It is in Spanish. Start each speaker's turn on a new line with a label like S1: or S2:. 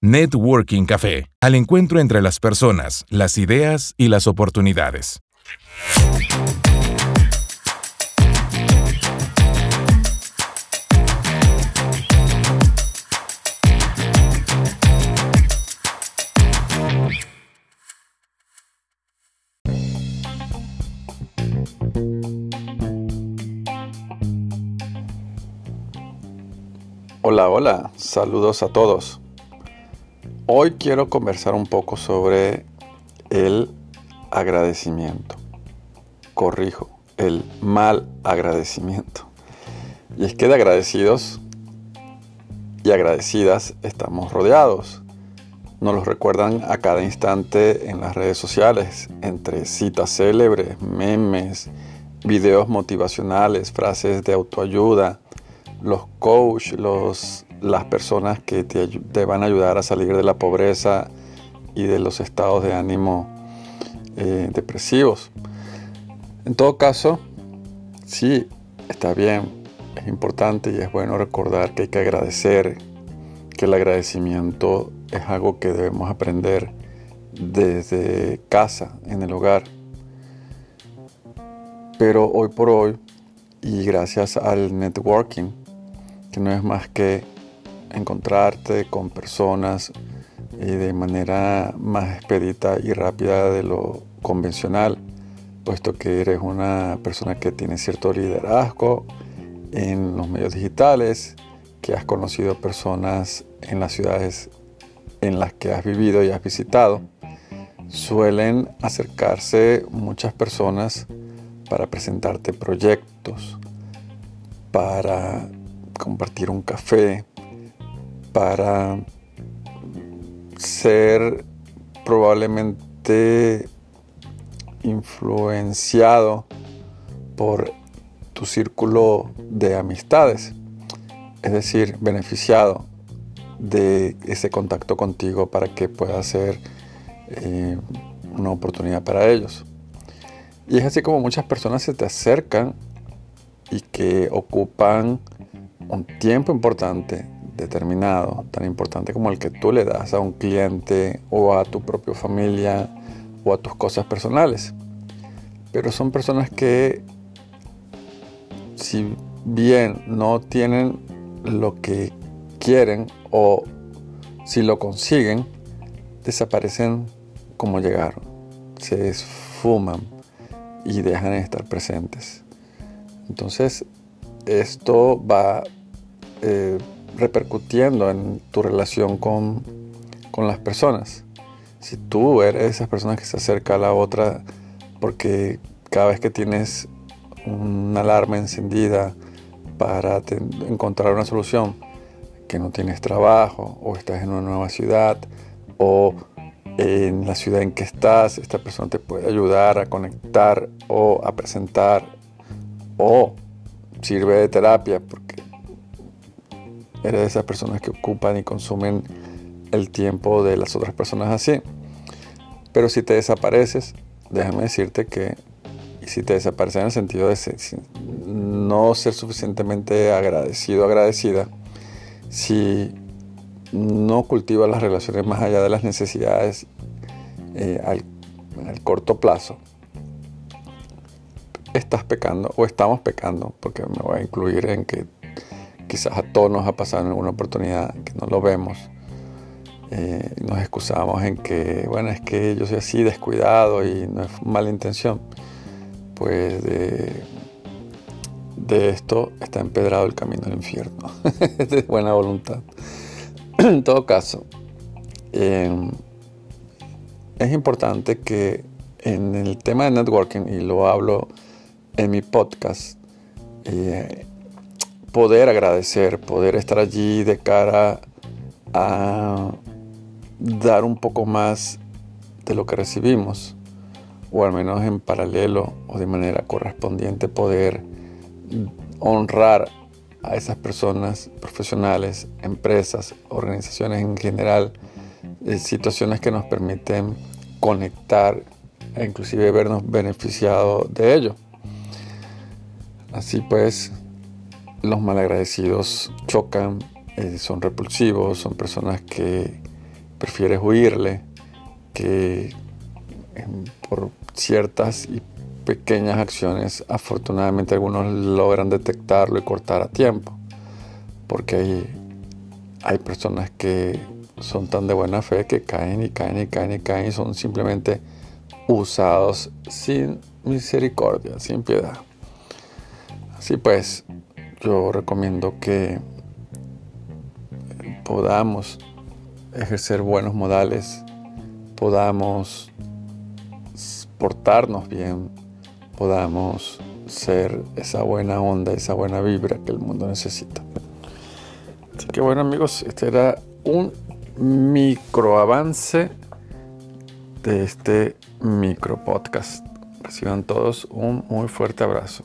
S1: Networking Café, al encuentro entre las personas, las ideas y las oportunidades.
S2: Hola, hola, saludos a todos. Hoy quiero conversar un poco sobre el agradecimiento. Corrijo, el mal agradecimiento. Y es que de agradecidos y agradecidas estamos rodeados. Nos los recuerdan a cada instante en las redes sociales, entre citas célebres, memes, videos motivacionales, frases de autoayuda, los coach, los las personas que te, van a ayudar a salir de la pobreza y de los estados de ánimo eh, depresivos. En todo caso, sí, está bien, es importante y es bueno recordar que hay que agradecer, que el agradecimiento es algo que debemos aprender desde casa, en el hogar. Pero hoy por hoy, y gracias al networking, que no es más que encontrarte con personas eh, de manera más expedita y rápida de lo convencional, puesto que eres una persona que tiene cierto liderazgo en los medios digitales, que has conocido personas en las ciudades en las que has vivido y has visitado, suelen acercarse muchas personas para presentarte proyectos, para compartir un café, para ser probablemente influenciado por tu círculo de amistades, es decir, beneficiado de ese contacto contigo para que pueda ser eh, una oportunidad para ellos. Y es así como muchas personas se te acercan y que ocupan un tiempo importante determinado, tan importante como el que tú le das a un cliente o a tu propia familia o a tus cosas personales. Pero son personas que, si bien no tienen lo que quieren o si lo consiguen, desaparecen como llegaron, se esfuman y dejan de estar presentes. Entonces, esto va eh, repercutiendo en tu relación con, las personas. Si tú eres esas personas que se acerca a la otra porque cada vez que tienes una alarma encendida para encontrar una solución, que no tienes trabajo o estás en una nueva ciudad o en la ciudad en que estás, esta persona te puede ayudar a conectar o a presentar o sirve de terapia eres de esas personas que ocupan y consumen el tiempo de las otras personas así. Pero si te desapareces, déjame decirte que, y si te desapareces en el sentido de no ser suficientemente agradecido, agradecida, si no cultivas las relaciones más allá de las necesidades eh, al, al corto plazo, estás pecando o estamos pecando, porque me voy a incluir en que quizás a todos nos ha pasado en alguna oportunidad que no lo vemos. Eh, nos excusamos en que, bueno, es que yo soy así descuidado y no es mala intención. Pues de, esto está empedrado el camino al infierno. de buena voluntad. en todo caso, em, es importante que en el tema de networking, y lo hablo en mi podcast, eh, poder agradecer, poder estar allí de cara a dar un poco más de lo que recibimos, o al menos en paralelo o de manera correspondiente poder honrar a esas personas profesionales, empresas, organizaciones en general, eh, situaciones que nos permiten conectar e inclusive vernos beneficiados de ello. Así pues, los malagradecidos chocan, eh, son repulsivos, son personas que prefieres huirle, que em, por ciertas y pequeñas acciones, afortunadamente algunos logran detectarlo y cortar a tiempo, porque hay, hay personas que son tan de buena fe que caen y caen y caen y caen y son simplemente usados sin misericordia, sin piedad. Así pues, yo recomiendo que podamos ejercer buenos modales, podamos portarnos bien, podamos ser esa buena onda, esa buena vibra que el mundo necesita. Así que bueno amigos, este era un micro avance de este micro podcast. Reciban todos un muy fuerte abrazo.